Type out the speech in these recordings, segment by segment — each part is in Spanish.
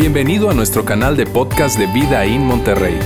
Bienvenido a nuestro canal de podcast de Vida en Monterrey.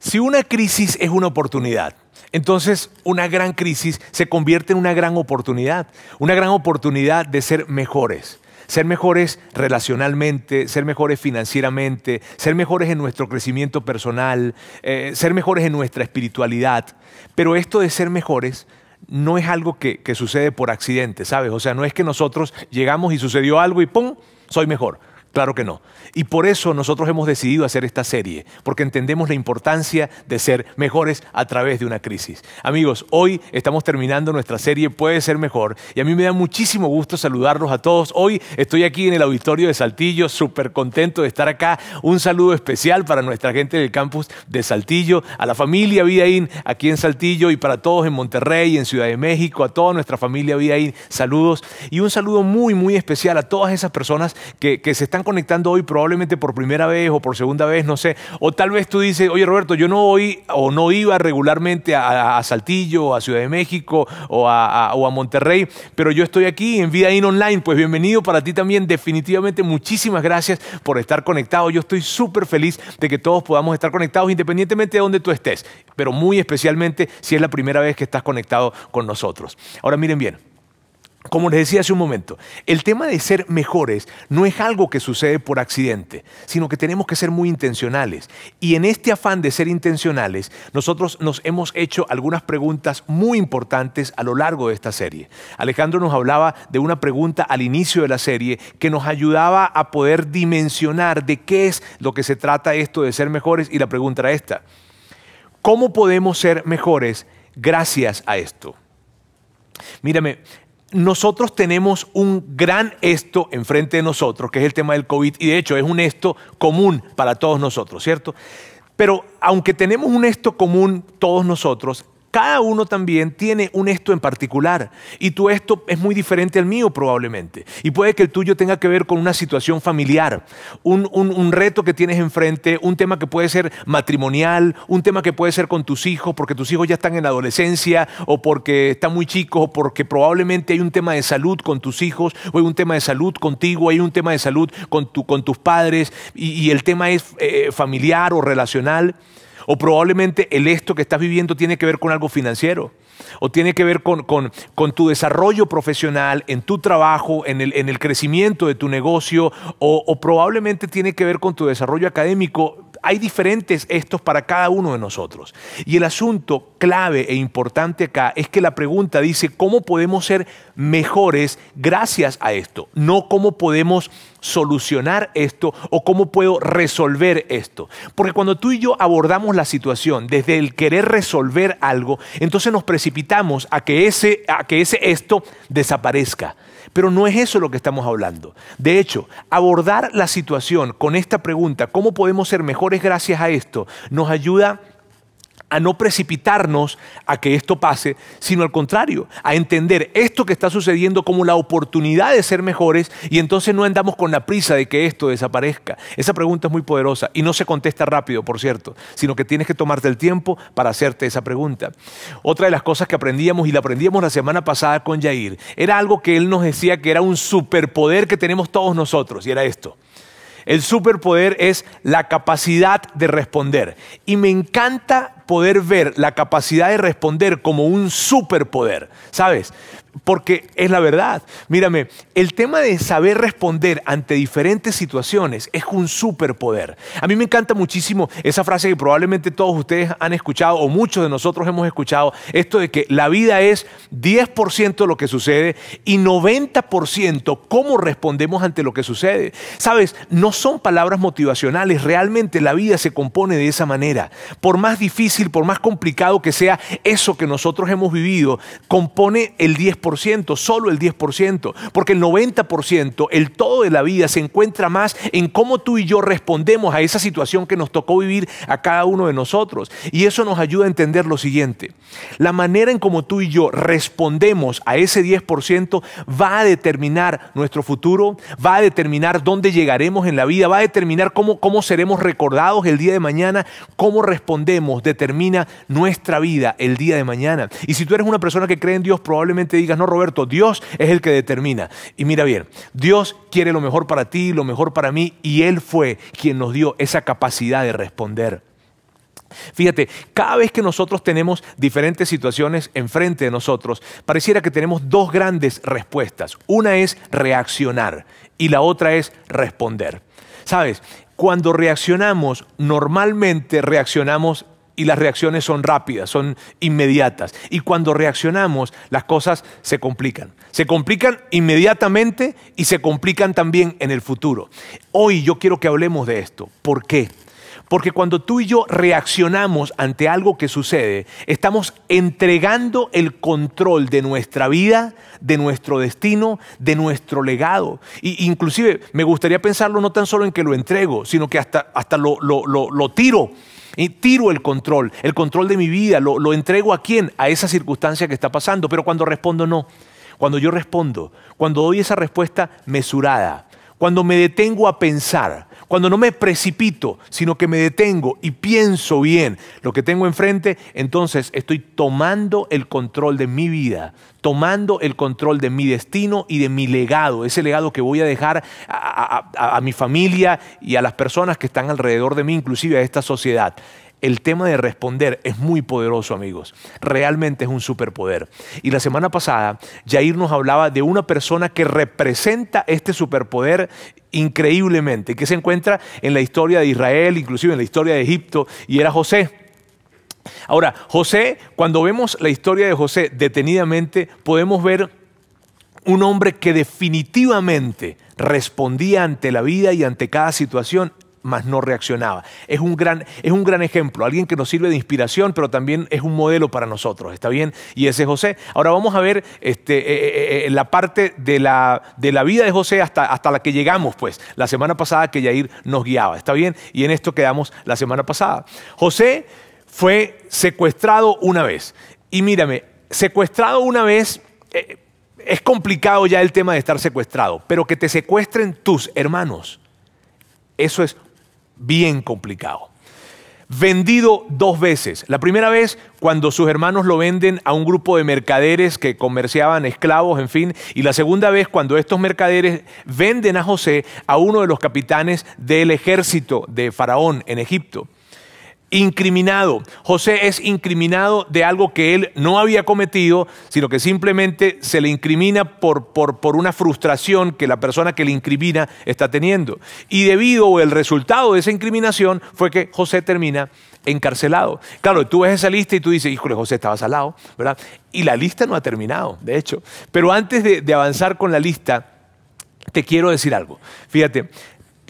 Si una crisis es una oportunidad, entonces una gran crisis se convierte en una gran oportunidad, una gran oportunidad de ser mejores. Ser mejores relacionalmente, ser mejores financieramente, ser mejores en nuestro crecimiento personal, eh, ser mejores en nuestra espiritualidad. Pero esto de ser mejores no es algo que, que sucede por accidente, ¿sabes? O sea, no es que nosotros llegamos y sucedió algo y ¡pum! Soy mejor. Claro que no. Y por eso nosotros hemos decidido hacer esta serie, porque entendemos la importancia de ser mejores a través de una crisis. Amigos, hoy estamos terminando nuestra serie Puede ser mejor y a mí me da muchísimo gusto saludarlos a todos. Hoy estoy aquí en el auditorio de Saltillo, súper contento de estar acá. Un saludo especial para nuestra gente del campus de Saltillo, a la familia Vidaín aquí en Saltillo y para todos en Monterrey, en Ciudad de México, a toda nuestra familia Vidaín, saludos y un saludo muy, muy especial a todas esas personas que, que se están conectando hoy probablemente por primera vez o por segunda vez, no sé. O tal vez tú dices, oye Roberto, yo no voy o no iba regularmente a, Saltillo, o a Ciudad de México o a, o a, Monterrey, pero yo estoy aquí en Vida In Online. Pues bienvenido para ti también. Definitivamente muchísimas gracias por estar conectado. Yo estoy súper feliz de que todos podamos estar conectados independientemente de donde tú estés, pero muy especialmente si es la primera vez que estás conectado con nosotros. Ahora miren bien. Como les decía hace un momento, el tema de ser mejores no es algo que sucede por accidente, sino que tenemos que ser muy intencionales. Y en este afán de ser intencionales, nosotros nos hemos hecho algunas preguntas muy importantes a lo largo de esta serie. Alejandro nos hablaba de una pregunta al inicio de la serie que nos ayudaba a poder dimensionar de qué es lo que se trata esto de ser mejores y la pregunta era esta. ¿Cómo podemos ser mejores gracias a esto? Mírame, nosotros tenemos un gran esto enfrente de nosotros, que es el tema del COVID, y de hecho es un esto común para todos nosotros, ¿cierto? Pero aunque tenemos un esto común todos nosotros, cada uno también tiene un esto en particular y tu esto es muy diferente al mío probablemente. Y puede que el tuyo tenga que ver con una situación familiar, un, reto que tienes enfrente, un tema que puede ser matrimonial, un tema que puede ser con tus hijos porque tus hijos ya están en la adolescencia o porque están muy chicos o porque probablemente hay un tema de salud con tus hijos o hay un tema de salud contigo, hay un tema de salud con, tu, con tus padres y, el tema es eh, familiar o relacional. O probablemente el esto que estás viviendo tiene que ver con algo financiero. O tiene que ver con, tu desarrollo profesional, en tu trabajo, en el, crecimiento de tu negocio. o probablemente tiene que ver con tu desarrollo académico hay diferentes estos para cada uno de nosotros. Y el asunto clave e importante acá es que la pregunta dice, ¿cómo podemos ser mejores gracias a esto? No cómo podemos solucionar esto o cómo puedo resolver esto. Porque cuando tú y yo abordamos la situación desde el querer resolver algo, entonces nos precipitamos a que ese, a que ese esto desaparezca. Pero no es eso lo que estamos hablando. De hecho, abordar la situación con esta pregunta, ¿cómo podemos ser mejores gracias a esto? Nos ayuda no precipitarnos a que esto pase, sino al contrario, a entender esto que está sucediendo como la oportunidad de ser mejores y entonces no andamos con la prisa de que esto desaparezca. Esa pregunta es muy poderosa y no se contesta rápido, por cierto, sino que tienes que tomarte el tiempo para hacerte esa pregunta. Otra de las cosas que aprendíamos y la aprendíamos la semana pasada con Jair, era algo que él nos decía que era un superpoder que tenemos todos nosotros y era esto. El superpoder es la capacidad de responder. Y me encanta poder ver la capacidad de responder como un superpoder, ¿sabes? Porque es la verdad. Mírame, el tema de saber responder ante diferentes situaciones es un superpoder. A mí me encanta muchísimo esa frase que probablemente todos ustedes han escuchado o muchos de nosotros hemos escuchado, esto de que la vida es 10% lo que sucede y 90% cómo respondemos ante lo que sucede. Sabes, no son palabras motivacionales, realmente la vida se compone de esa manera. Por más difícil por más complicado que sea eso que nosotros hemos vivido, compone el 10% 10%, solo el 10%, porque el 90%, el todo de la vida se encuentra más en cómo tú y yo respondemos a esa situación que nos tocó vivir a cada uno de nosotros. Y eso nos ayuda a entender lo siguiente, la manera en cómo tú y yo respondemos a ese 10% va a determinar nuestro futuro, va a determinar dónde llegaremos en la vida, va a determinar cómo, cómo seremos recordados el día de mañana, cómo respondemos, determina nuestra vida el día de mañana. Y si tú eres una persona que cree en Dios, probablemente digas, no, Roberto, Dios es el que determina. Y mira bien, Dios quiere lo mejor para ti, lo mejor para mí, y Él fue quien nos dio esa capacidad de responder. Fíjate, cada vez que nosotros tenemos diferentes situaciones enfrente de nosotros, pareciera que tenemos dos grandes respuestas. Una es reaccionar y la otra es responder. Sabes, cuando reaccionamos, normalmente reaccionamos y las reacciones son rápidas, son inmediatas. Y cuando reaccionamos, las cosas se complican. Se complican inmediatamente y se complican también en el futuro. Hoy yo quiero que hablemos de esto. ¿Por qué? Porque cuando tú y yo reaccionamos ante algo que sucede, estamos entregando el control de nuestra vida, de nuestro destino, de nuestro legado. Y inclusive me gustaría pensarlo no tan solo en que lo entrego, sino que hasta, hasta lo, lo tiro y tiro el control, el control de mi vida, lo, entrego a quién, a esa circunstancia que está pasando. Pero cuando respondo no, cuando yo respondo, cuando doy esa respuesta mesurada, cuando me detengo a pensar, cuando no me precipito, sino que me detengo y pienso bien lo que tengo enfrente, entonces estoy tomando el control de mi vida, tomando el control de mi destino y de mi legado, ese legado que voy a dejar a, mi familia y a las personas que están alrededor de mí, inclusive a esta sociedad el tema de responder es muy poderoso, amigos. Realmente es un superpoder. Y la semana pasada, Jair nos hablaba de una persona que representa este superpoder increíblemente, que se encuentra en la historia de Israel, inclusive en la historia de Egipto, y era José. Ahora, José, cuando vemos la historia de José detenidamente, podemos ver un hombre que definitivamente respondía ante la vida y ante cada situación mas no reaccionaba. Es un, gran, es un gran ejemplo, alguien que nos sirve de inspiración, pero también es un modelo para nosotros, ¿está bien? Y ese es José. Ahora vamos a ver este, eh, eh, eh, la parte de la, de la, vida de José hasta, hasta la que llegamos, pues, la semana pasada que Yair nos guiaba, ¿está bien? Y en esto quedamos la semana pasada. José fue secuestrado una vez. Y mírame, secuestrado una vez... es complicado ya el tema de estar secuestrado, pero que te secuestren tus hermanos, eso es bien complicado. Vendido dos veces. La primera vez cuando sus hermanos lo venden a un grupo de mercaderes que comerciaban esclavos, en fin. Y la segunda vez cuando estos mercaderes venden a José a uno de los capitanes del ejército de Faraón en Egipto incriminado. José es incriminado de algo que él no había cometido, sino que simplemente se le incrimina por, por, por una frustración que la persona que le incrimina está teniendo. Y debido o el resultado de esa incriminación fue que José termina encarcelado. Claro, tú ves esa lista y tú dices, híjole, José estaba salado, ¿verdad? Y la lista no ha terminado, de hecho. Pero antes de, avanzar con la lista, te quiero decir algo. Fíjate,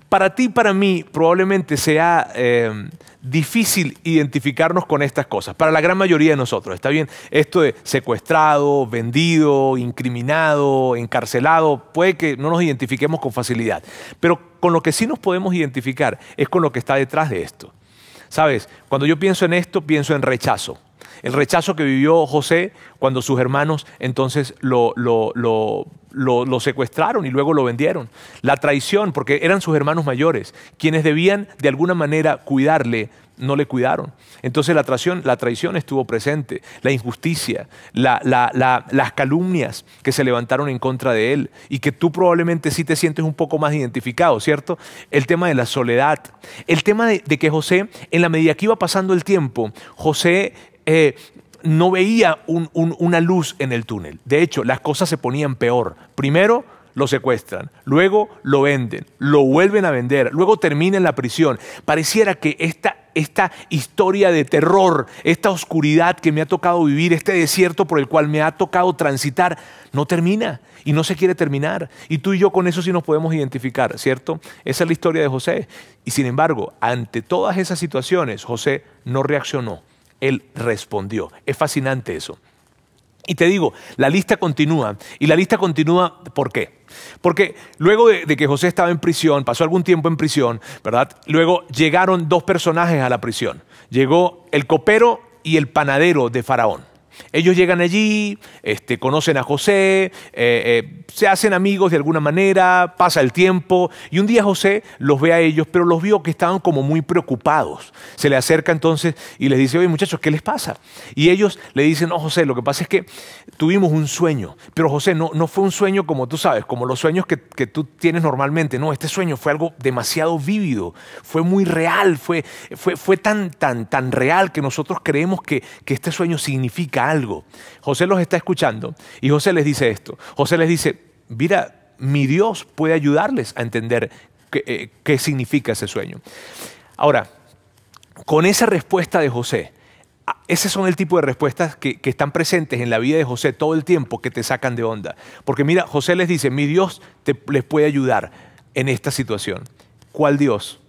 para ti, para mí, probablemente sea... Eh, difícil identificarnos con estas cosas, para la gran mayoría de nosotros, ¿está bien? Esto de secuestrado, vendido, incriminado, encarcelado, puede que no nos identifiquemos con facilidad, pero con lo que sí nos podemos identificar es con lo que está detrás de esto. ¿Sabes? Cuando yo pienso en esto, pienso en rechazo. El rechazo que vivió José cuando sus hermanos entonces lo, lo, lo, lo, secuestraron y luego lo vendieron. La traición, porque eran sus hermanos mayores, quienes debían de alguna manera cuidarle, no le cuidaron. Entonces la traición, la traición estuvo presente, la injusticia, las calumnias que se levantaron en contra de él y que tú probablemente sí te sientes un poco más identificado, ¿cierto? El tema de la soledad, el tema de, de que José, en la medida que iba pasando el tiempo, José eh, no veía una luz en el túnel. De hecho, las cosas se ponían peor. Primero, lo secuestran, luego lo venden, lo vuelven a vender, luego termina en la prisión. Pareciera que esta, esta historia de terror, esta oscuridad que me ha tocado vivir, este desierto por el cual me ha tocado transitar, no termina y no se quiere terminar. Y tú y yo con eso sí nos podemos identificar, ¿cierto? Esa es la historia de José. Y sin embargo, ante todas esas situaciones, José no reaccionó él respondió. Es fascinante eso. Y te digo, la lista continúa. Y la lista continúa, ¿por qué? Porque luego de, que José estaba en prisión, pasó algún tiempo en prisión, ¿verdad? Luego llegaron dos personajes a la prisión. Llegó el copero y el panadero de Faraón. Ellos llegan allí, este, conocen a José, eh, eh, se hacen amigos de alguna manera, pasa el tiempo y un día José los ve a ellos, pero los vio que estaban como muy preocupados. Se le acerca entonces y les dice, oye muchachos, ¿qué les pasa? Y ellos le dicen, no José, lo que pasa es que tuvimos un sueño, pero José no, no fue un sueño como tú sabes, como los sueños que, que, tú tienes normalmente, no, este sueño fue algo demasiado vívido, fue muy real, fue, fue, fue tan, tan, tan real que nosotros creemos que, que este sueño significa algo. José los está escuchando y José les dice esto. José les dice, mira, mi Dios puede ayudarles a entender qué, eh, significa ese sueño. Ahora, con esa respuesta de José, ese son el tipo de respuestas que, que, están presentes en la vida de José todo el tiempo que te sacan de onda. Porque mira, José les dice, mi Dios te, les puede ayudar en esta situación. ¿Cuál Dios?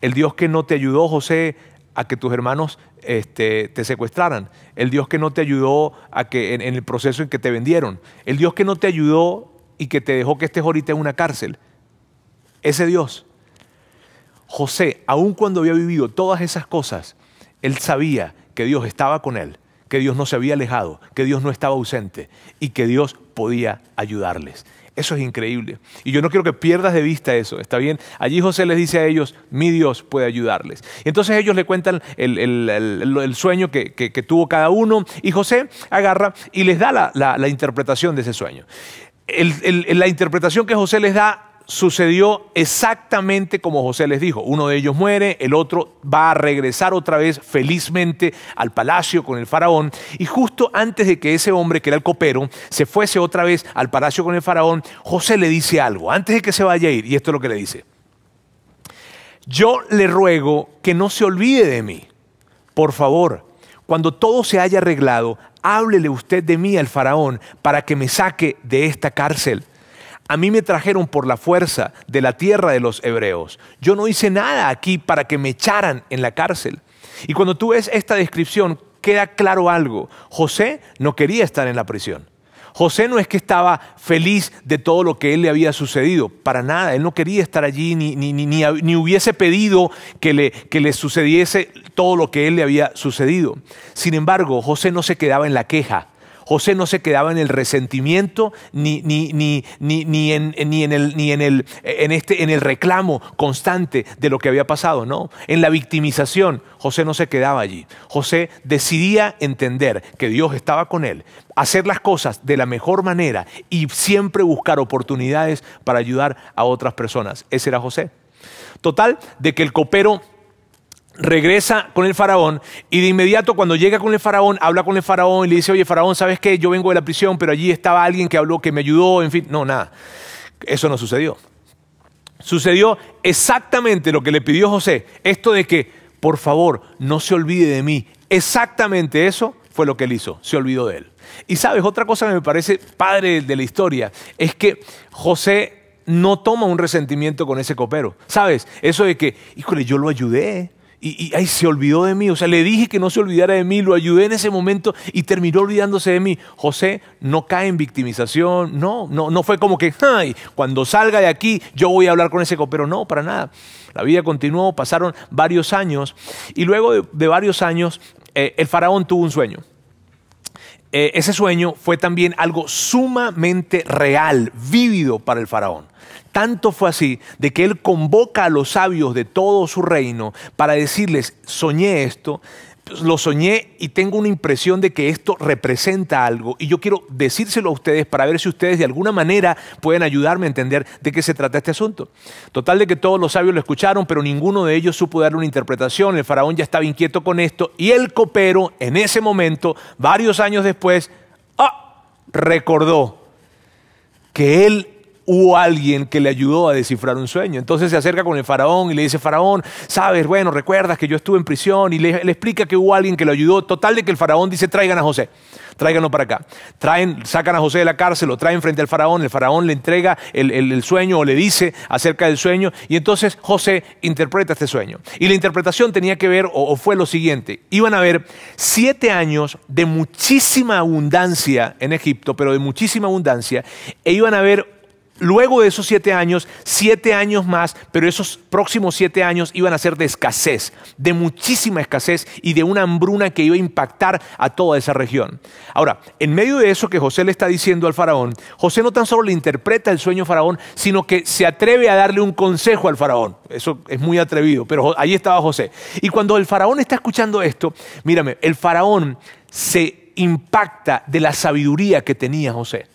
El Dios que no te ayudó, José, a que tus hermanos este, te secuestraran, el Dios que no te ayudó a que, en, en, el proceso en que te vendieron, el Dios que no te ayudó y que te dejó que estés ahorita en una cárcel. Ese Dios. José, aun cuando había vivido todas esas cosas, él sabía que Dios estaba con él, que Dios no se había alejado, que Dios no estaba ausente y que Dios podía ayudarles. Eso es increíble. Y yo no quiero que pierdas de vista eso, ¿está bien? Allí José les dice a ellos, mi Dios puede ayudarles. Y entonces ellos le cuentan el, sueño que, tuvo cada uno y José agarra y les da la interpretación de ese sueño. la interpretación que José les da sucedió exactamente como José les dijo. Uno de ellos muere, el otro va a regresar otra vez felizmente al palacio con el faraón. Y justo antes de que ese hombre, que era el copero, se fuese otra vez al palacio con el faraón, José le dice algo, antes de que se vaya a ir, y esto es lo que le dice. Yo le ruego que no se olvide de mí. Por favor, cuando todo se haya arreglado, háblele usted de mí al faraón para que me saque de esta cárcel. A mí me trajeron por la fuerza de la tierra de los hebreos. Yo no hice nada aquí para que me echaran en la cárcel. Y cuando tú ves esta descripción, queda claro algo. José no quería estar en la prisión. José no es que estaba feliz de todo lo que él le había sucedido, para nada, él no quería estar allí ni, ni, ni, ni, hubiese pedido que le, que le sucediese todo lo que él le había sucedido. Sin embargo, José no se quedaba en la queja, José no se quedaba en el resentimiento ni, en, el, este, en el reclamo constante de lo que había pasado, no. En la victimización, José no se quedaba allí. José decidía entender que Dios estaba con él, hacer las cosas de la mejor manera y siempre buscar oportunidades para ayudar a otras personas. Ese era José. Total, de que el copero regresa con el faraón y de inmediato cuando llega con el faraón, habla con el faraón y le dice, oye faraón, ¿sabes qué? Yo vengo de la prisión, pero allí estaba alguien que habló, que me ayudó, en fin, no, nada. Eso no sucedió. Sucedió exactamente lo que le pidió José, esto de que, por favor, no se olvide de mí. Exactamente eso fue lo que él hizo, se olvidó de él. Y sabes, otra cosa que me parece padre de la historia es que José no toma un resentimiento con ese copero. ¿Sabes? Eso de que, híjole, yo lo ayudé, y, ay, se olvidó de mí. O sea, le dije que no se olvidara de mí, lo ayudé en ese momento y terminó olvidándose de mí. José no cae en victimización, no, no, no fue como que, ay, cuando salga de aquí yo voy a hablar con ese copero. No, para nada. La vida continuó, pasaron varios años y luego de, de varios años eh, el faraón tuvo un sueño. Eh, ese sueño fue también algo sumamente real, vívido para el faraón. Tanto fue así de que él convoca a los sabios de todo su reino para decirles, soñé esto, lo soñé y tengo una impresión de que esto representa algo y yo quiero decírselo a ustedes para ver si ustedes de alguna manera pueden ayudarme a entender de qué se trata este asunto. Total de que todos los sabios lo escucharon, pero ninguno de ellos supo darle una interpretación. El faraón ya estaba inquieto con esto y el copero en ese momento, varios años después, ¡ah! recordó que él hubo alguien que le ayudó a descifrar un sueño. Entonces se acerca con el faraón y le dice, faraón, sabes, bueno, recuerdas que yo estuve en prisión y le, explica que hubo alguien que lo ayudó. Total de que el faraón dice, traigan a José tráiganlo para acá. Traen, sacan a José de la cárcel, lo traen frente al faraón, el faraón le entrega el, sueño o le dice acerca del sueño y entonces José interpreta este sueño. Y la interpretación tenía que ver o, o fue lo siguiente, iban a haber siete años de muchísima abundancia en Egipto, pero de muchísima abundancia, e iban a haber Luego de esos siete años, siete años más, pero esos próximos siete años iban a ser de escasez, de muchísima escasez y de una hambruna que iba a impactar a toda esa región. Ahora, en medio de eso que José le está diciendo al faraón, José no tan solo le interpreta el sueño faraón, sino que se atreve a darle un consejo al faraón. Eso es muy atrevido, pero ahí estaba José. Y cuando el faraón está escuchando esto, mírame, el faraón se impacta de la sabiduría que tenía José.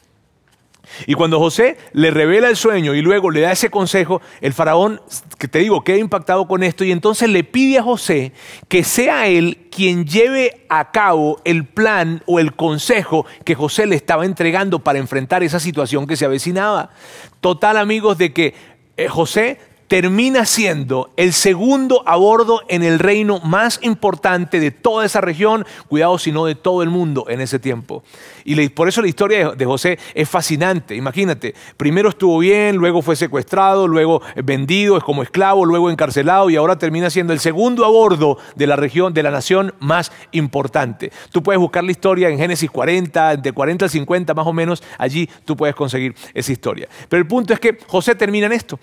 Y cuando José le revela el sueño y luego le da ese consejo, el faraón, que te digo, queda impactado con esto y entonces le pide a José que sea él quien lleve a cabo el plan o el consejo que José le estaba entregando para enfrentar esa situación que se avecinaba. Total amigos de que eh, José termina siendo el segundo a bordo en el reino más importante de toda esa región, cuidado si no de todo el mundo en ese tiempo. Y por eso la historia de José es fascinante. Imagínate, primero estuvo bien, luego fue secuestrado, luego vendido, es como esclavo, luego encarcelado y ahora termina siendo el segundo a bordo de la región, de la nación más importante. Tú puedes buscar la historia en Génesis 40, de 40 al 50 más o menos, allí tú puedes conseguir esa historia. Pero el punto es que José termina en esto.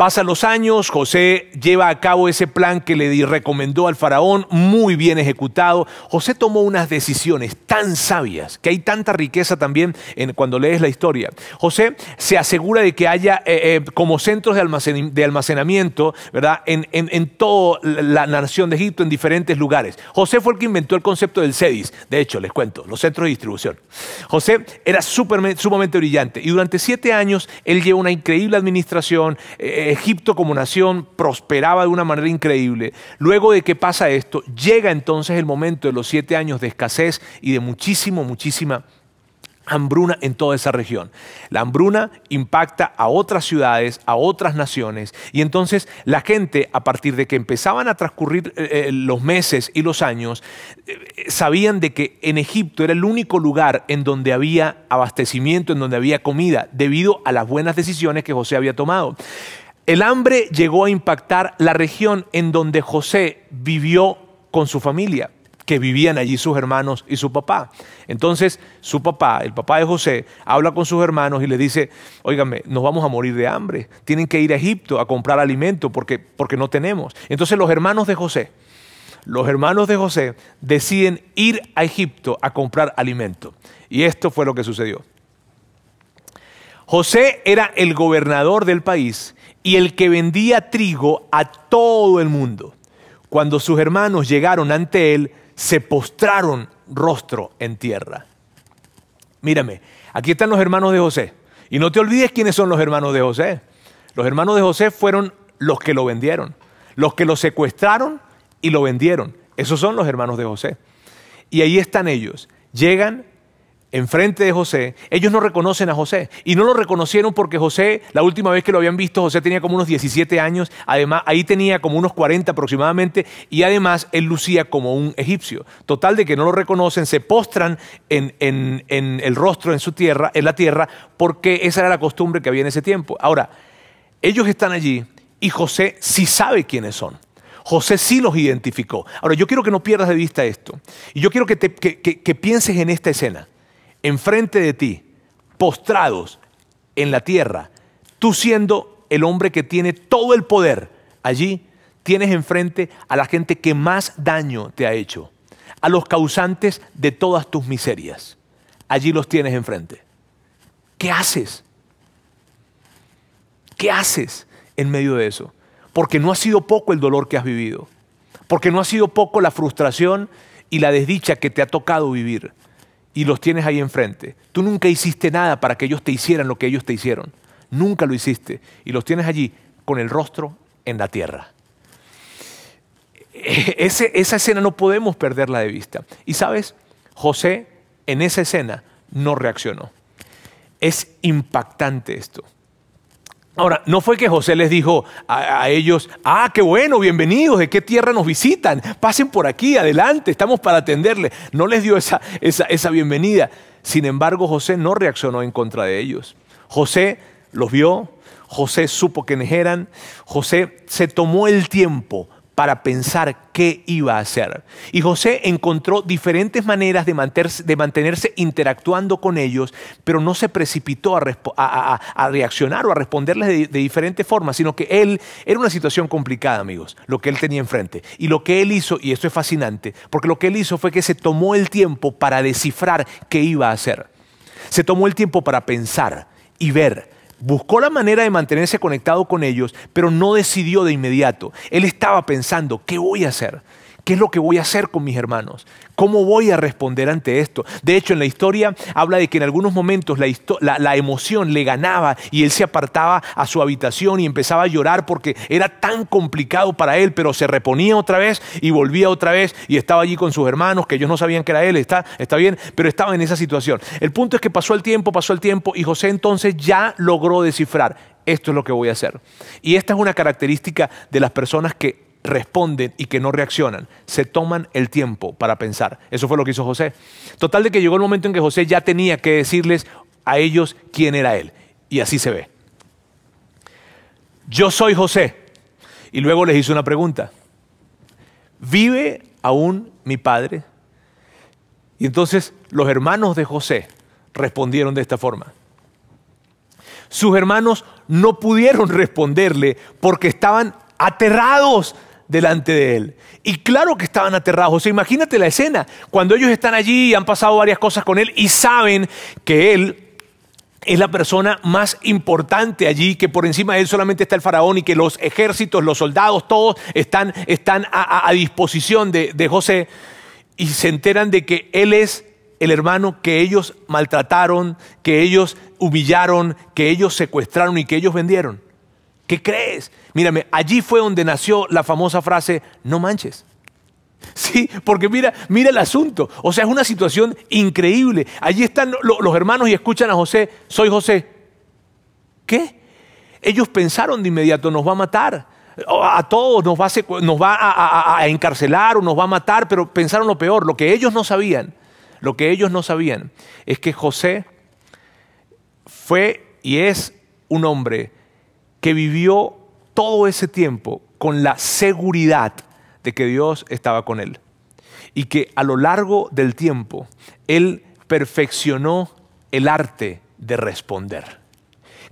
Pasan los años, José lleva a cabo ese plan que le recomendó al faraón, muy bien ejecutado. José tomó unas decisiones tan sabias, que hay tanta riqueza también en, cuando lees la historia. José se asegura de que haya eh, eh, como centros de, almacenamiento, ¿verdad? En, toda la nación de Egipto, en diferentes lugares. José fue el que inventó el concepto del CEDIS. De hecho, les cuento, los centros de distribución. José era sumamente brillante y durante siete años él llevó una increíble administración. Eh, Egipto como nación prosperaba de una manera increíble. Luego de que pasa esto, llega entonces el momento de los siete años de escasez y de muchísimo, muchísima hambruna en toda esa región. La hambruna impacta a otras ciudades, a otras naciones, y entonces la gente, a partir de que empezaban a transcurrir eh, eh, los meses y los años, eh, sabían de que en Egipto era el único lugar en donde había abastecimiento, en donde había comida, debido a las buenas decisiones que José había tomado. El hambre llegó a impactar la región en donde José vivió con su familia, que vivían allí sus hermanos y su papá. Entonces su papá, el papá de José, habla con sus hermanos y le dice, óigame, nos vamos a morir de hambre, tienen que ir a Egipto a comprar alimento porque, porque no tenemos. Entonces los hermanos de José, los hermanos de José deciden ir a Egipto a comprar alimento. Y esto fue lo que sucedió. José era el gobernador del país y el que vendía trigo a todo el mundo. Cuando sus hermanos llegaron ante él, se postraron rostro en tierra. Mírame, aquí están los hermanos de José. Y no te olvides quiénes son los hermanos de José. Los hermanos de José fueron los que lo vendieron, los que lo secuestraron y lo vendieron. Esos son los hermanos de José. Y ahí están ellos. Llegan enfrente de José, ellos no reconocen a José. Y no lo reconocieron porque José, la última vez que lo habían visto, José tenía como unos 17 años, además ahí tenía como unos 40 aproximadamente, y además él lucía como un egipcio. Total de que no lo reconocen, se postran en, el rostro, en su tierra, en la tierra, porque esa era la costumbre que había en ese tiempo. Ahora, ellos están allí y José sí sabe quiénes son. José sí los identificó. Ahora, yo quiero que no pierdas de vista esto. Y yo quiero que pienses en esta escena enfrente de ti, postrados en la tierra, tú siendo el hombre que tiene todo el poder, allí tienes enfrente a la gente que más daño te ha hecho, a los causantes de todas tus miserias. Allí los tienes enfrente. ¿Qué haces? ¿Qué haces en medio de eso? Porque no ha sido poco el dolor que has vivido, porque no ha sido poco la frustración y la desdicha que te ha tocado vivir y los tienes ahí enfrente. Tú nunca hiciste nada para que ellos te hicieran lo que ellos te hicieron. Nunca lo hiciste. Y los tienes allí con el rostro en la tierra. esa escena no podemos perderla de vista. Y sabes, José en esa escena no reaccionó. Es impactante esto. Ahora, no fue que José les dijo a, ellos, ah, qué bueno, bienvenidos, ¿de qué tierra nos visitan? Pasen por aquí, adelante, estamos para atenderle. No les dio esa, esa, esa bienvenida. Sin embargo, José no reaccionó en contra de ellos. José los vio, José supo quiénes eran, José se tomó el tiempo para pensar qué iba a hacer. Y José encontró diferentes maneras de mantenerse, interactuando con ellos, pero no se precipitó a, reaccionar o a responderles de, de, diferentes formas, sino que él era una situación complicada, amigos, lo que él tenía enfrente. Y lo que él hizo, y esto es fascinante, porque lo que él hizo fue que se tomó el tiempo para descifrar qué iba a hacer. Se tomó el tiempo para pensar y ver Buscó la manera de mantenerse conectado con ellos, pero no decidió de inmediato. Él estaba pensando, ¿qué voy a hacer? ¿Qué es lo que voy a hacer con mis hermanos? ¿Cómo voy a responder ante esto? De hecho, en la historia habla de que en algunos momentos la, emoción le ganaba y él se apartaba a su habitación y empezaba a llorar porque era tan complicado para él, pero se reponía otra vez y volvía otra vez y estaba allí con sus hermanos, que ellos no sabían que era él, está, está bien, pero estaba en esa situación. El punto es que pasó el tiempo, pasó el tiempo y José entonces ya logró descifrar, esto es lo que voy a hacer. Y esta es una característica de las personas que responden y que no reaccionan. Se toman el tiempo para pensar. Eso fue lo que hizo José. Total de que llegó el momento en que José ya tenía que decirles a ellos quién era él. Y así se ve. Yo soy José. Y luego les hizo una pregunta. ¿Vive aún mi padre? Y entonces los hermanos de José respondieron de esta forma. Sus hermanos no pudieron responderle porque estaban aterrados delante de él. Y claro que estaban aterrados. O sea, imagínate la escena, cuando ellos están allí y han pasado varias cosas con él y saben que él es la persona más importante allí, que por encima de él solamente está el faraón y que los ejércitos, los soldados, todos están, están a, disposición de, de José y se enteran de que él es el hermano que ellos maltrataron, que ellos humillaron, que ellos secuestraron y que ellos vendieron. ¿Qué crees? Mírame, allí fue donde nació la famosa frase, no manches. Sí, porque mira, mira el asunto. O sea, es una situación increíble. Allí están los hermanos y escuchan a José, soy José. ¿Qué? Ellos pensaron de inmediato, nos va a matar. A todos nos va, a, a encarcelar o nos va a matar, pero pensaron lo peor. Lo que ellos no sabían, lo que ellos no sabían es que José fue y es un hombre que vivió todo ese tiempo con la seguridad de que Dios estaba con él. Y que a lo largo del tiempo él perfeccionó el arte de responder.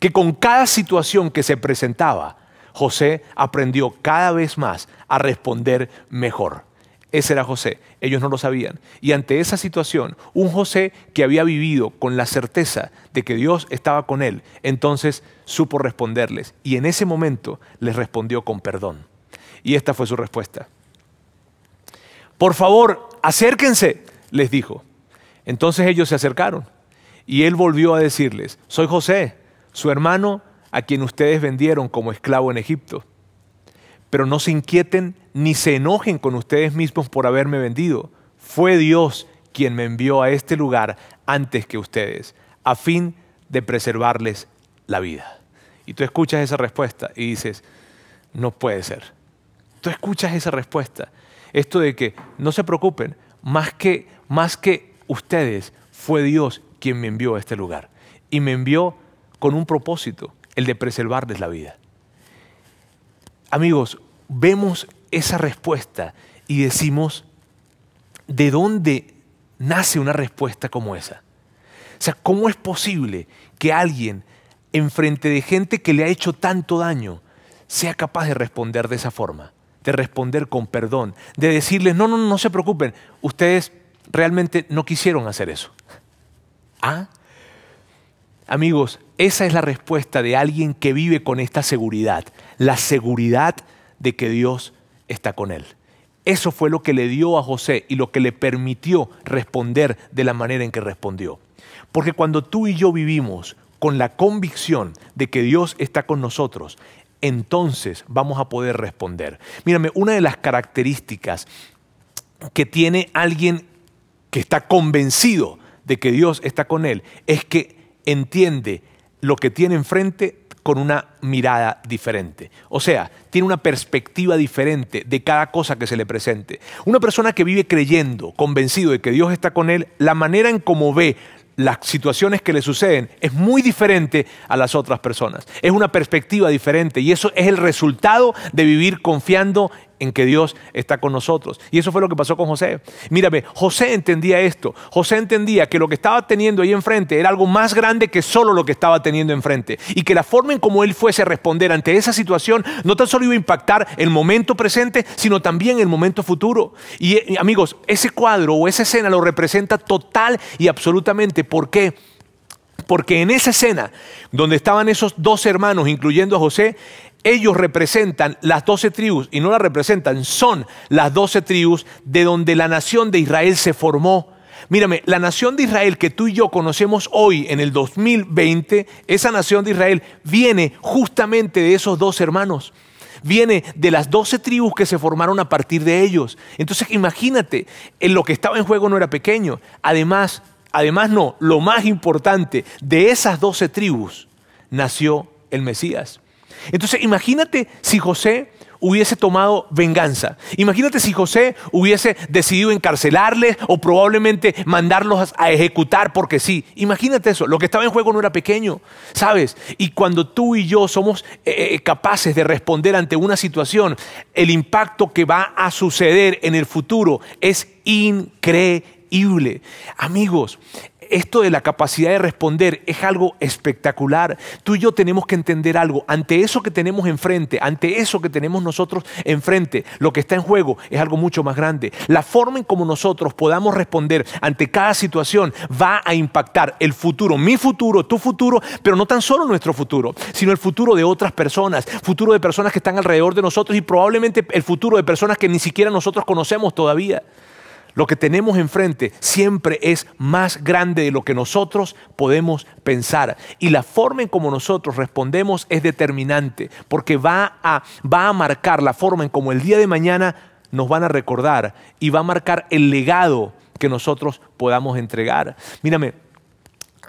Que con cada situación que se presentaba, José aprendió cada vez más a responder mejor. Ese era José, ellos no lo sabían. Y ante esa situación, un José que había vivido con la certeza de que Dios estaba con él, entonces supo responderles. Y en ese momento les respondió con perdón. Y esta fue su respuesta. Por favor, acérquense, les dijo. Entonces ellos se acercaron. Y él volvió a decirles, soy José, su hermano a quien ustedes vendieron como esclavo en Egipto. Pero no se inquieten ni se enojen con ustedes mismos por haberme vendido. Fue Dios quien me envió a este lugar antes que ustedes, a fin de preservarles la vida. Y tú escuchas esa respuesta y dices, no puede ser. Tú escuchas esa respuesta. Esto de que no se preocupen, más que, más que ustedes, fue Dios quien me envió a este lugar. Y me envió con un propósito, el de preservarles la vida. Amigos, vemos esa respuesta y decimos, ¿de dónde nace una respuesta como esa? O sea, ¿cómo es posible que alguien enfrente de gente que le ha hecho tanto daño sea capaz de responder de esa forma? De responder con perdón, de decirles, no, no, no se preocupen, ustedes realmente no quisieron hacer eso. ¿Ah? Amigos, esa es la respuesta de alguien que vive con esta seguridad, la seguridad de que Dios está con él. Eso fue lo que le dio a José y lo que le permitió responder de la manera en que respondió. Porque cuando tú y yo vivimos con la convicción de que Dios está con nosotros, entonces vamos a poder responder. Mírame, una de las características que tiene alguien que está convencido de que Dios está con él es que entiende lo que tiene enfrente con una mirada diferente. O sea, tiene una perspectiva diferente de cada cosa que se le presente. Una persona que vive creyendo, convencido de que Dios está con él, la manera en cómo ve las situaciones que le suceden es muy diferente a las otras personas. Es una perspectiva diferente y eso es el resultado de vivir confiando en que Dios está con nosotros. Y eso fue lo que pasó con José. Mírame, José entendía esto. José entendía que lo que estaba teniendo ahí enfrente era algo más grande que solo lo que estaba teniendo enfrente. Y que la forma en como él fuese a responder ante esa situación no tan solo iba a impactar el momento presente, sino también el momento futuro. Y, amigos, ese cuadro o esa escena lo representa total y absolutamente. ¿Por qué? Porque en esa escena, donde estaban esos dos hermanos, incluyendo a José, ellos representan las doce tribus, y no las representan, son las doce tribus de donde la nación de Israel se formó. Mírame, la nación de Israel que tú y yo conocemos hoy en el 2020, esa nación de Israel viene justamente de esos dos hermanos. Viene de las doce tribus que se formaron a partir de ellos. Entonces imagínate, en lo que estaba en juego no era pequeño. Además, además no, lo más importante, de esas doce tribus nació el Mesías. Entonces imagínate si José hubiese tomado venganza. Imagínate si José hubiese decidido encarcelarles o probablemente mandarlos a ejecutar porque sí. Imagínate eso, lo que estaba en juego no era pequeño, ¿sabes? Y cuando tú y yo somos eh, eh, capaces de responder ante una situación, el impacto que va a suceder en el futuro es increíble. Amigos, esto de la capacidad de responder es algo espectacular. Tú y yo tenemos que entender algo. Ante eso que tenemos enfrente, ante eso que tenemos nosotros enfrente, lo que está en juego es algo mucho más grande. La forma en cómo nosotros podamos responder ante cada situación va a impactar el futuro, mi futuro, tu futuro, pero no tan solo nuestro futuro, sino el futuro de otras personas, futuro de personas que están alrededor de nosotros y probablemente el futuro de personas que ni siquiera nosotros conocemos todavía. Lo que tenemos enfrente siempre es más grande de lo que nosotros podemos pensar. Y la forma en cómo nosotros respondemos es determinante, porque va a, va a marcar la forma en cómo el día de mañana nos van a recordar y va a marcar el legado que nosotros podamos entregar. Mírame,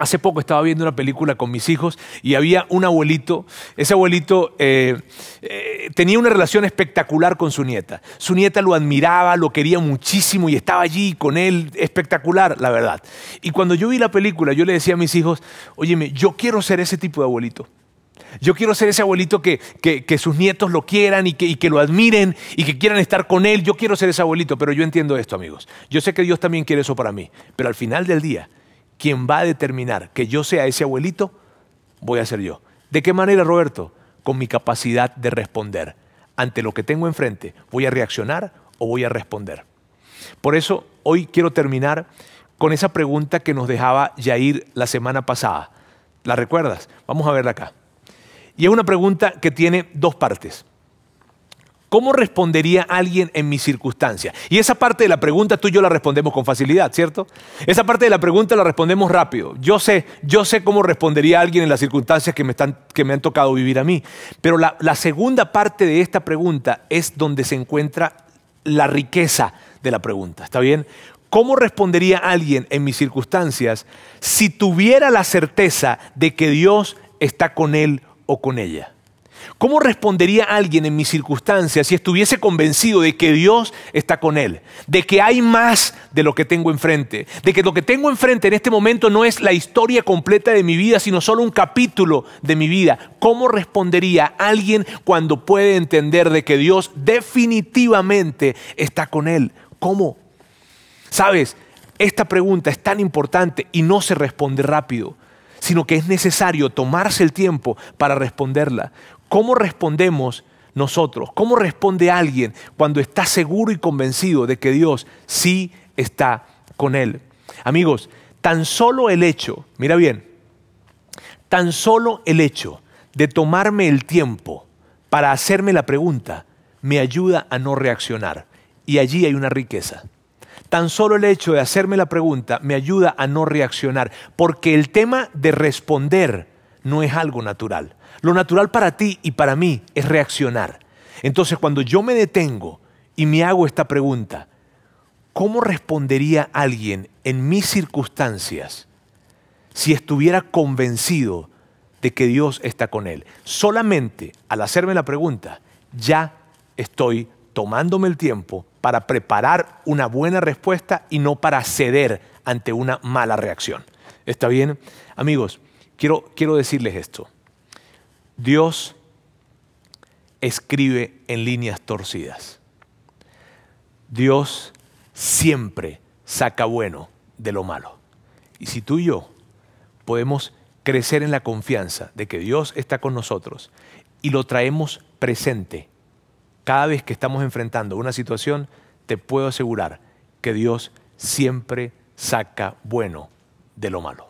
Hace poco estaba viendo una película con mis hijos y había un abuelito. Ese abuelito eh, eh, tenía una relación espectacular con su nieta. Su nieta lo admiraba, lo quería muchísimo y estaba allí con él, espectacular, la verdad. Y cuando yo vi la película, yo le decía a mis hijos, óyeme, yo quiero ser ese tipo de abuelito. Yo quiero ser ese abuelito que, que, sus nietos lo quieran y que, y que lo admiren y que quieran estar con él. Yo quiero ser ese abuelito, pero yo entiendo esto, amigos. Yo sé que Dios también quiere eso para mí, pero al final del día quien va a determinar que yo sea ese abuelito, voy a ser yo. ¿De qué manera, Roberto? Con mi capacidad de responder. Ante lo que tengo enfrente, ¿voy a reaccionar o voy a responder? Por eso, hoy quiero terminar con esa pregunta que nos dejaba Yair la semana pasada. ¿La recuerdas? Vamos a verla acá. Y es una pregunta que tiene dos partes. ¿Cómo respondería alguien en mi circunstancia? Y esa parte de la pregunta tú y yo la respondemos con facilidad, ¿cierto? Esa parte de la pregunta la respondemos rápido. Yo sé, yo sé cómo respondería alguien en las circunstancias que me, están, que me han tocado vivir a mí. Pero la, la segunda parte de esta pregunta es donde se encuentra la riqueza de la pregunta. ¿Está bien? ¿Cómo respondería alguien en mis circunstancias si tuviera la certeza de que Dios está con él o con ella? ¿Cómo respondería alguien en mis circunstancias si estuviese convencido de que Dios está con él? De que hay más de lo que tengo enfrente. De que lo que tengo enfrente en este momento no es la historia completa de mi vida, sino solo un capítulo de mi vida. ¿Cómo respondería alguien cuando puede entender de que Dios definitivamente está con él? ¿Cómo? Sabes, esta pregunta es tan importante y no se responde rápido sino que es necesario tomarse el tiempo para responderla. ¿Cómo respondemos nosotros? ¿Cómo responde alguien cuando está seguro y convencido de que Dios sí está con él? Amigos, tan solo el hecho, mira bien, tan solo el hecho de tomarme el tiempo para hacerme la pregunta me ayuda a no reaccionar. Y allí hay una riqueza. Tan solo el hecho de hacerme la pregunta me ayuda a no reaccionar, porque el tema de responder no es algo natural. Lo natural para ti y para mí es reaccionar. Entonces cuando yo me detengo y me hago esta pregunta, ¿cómo respondería alguien en mis circunstancias si estuviera convencido de que Dios está con él. Solamente al hacerme la pregunta, ya estoy tomándome el tiempo para preparar una buena respuesta y no para ceder ante una mala reacción. ¿Está bien? Amigos, quiero, quiero decirles esto. Dios escribe en líneas torcidas. Dios siempre saca bueno de lo malo. Y si tú y yo podemos crecer en la confianza de que Dios está con nosotros y lo traemos presente cada vez que estamos enfrentando una situación, te puedo asegurar que Dios siempre saca bueno de lo malo.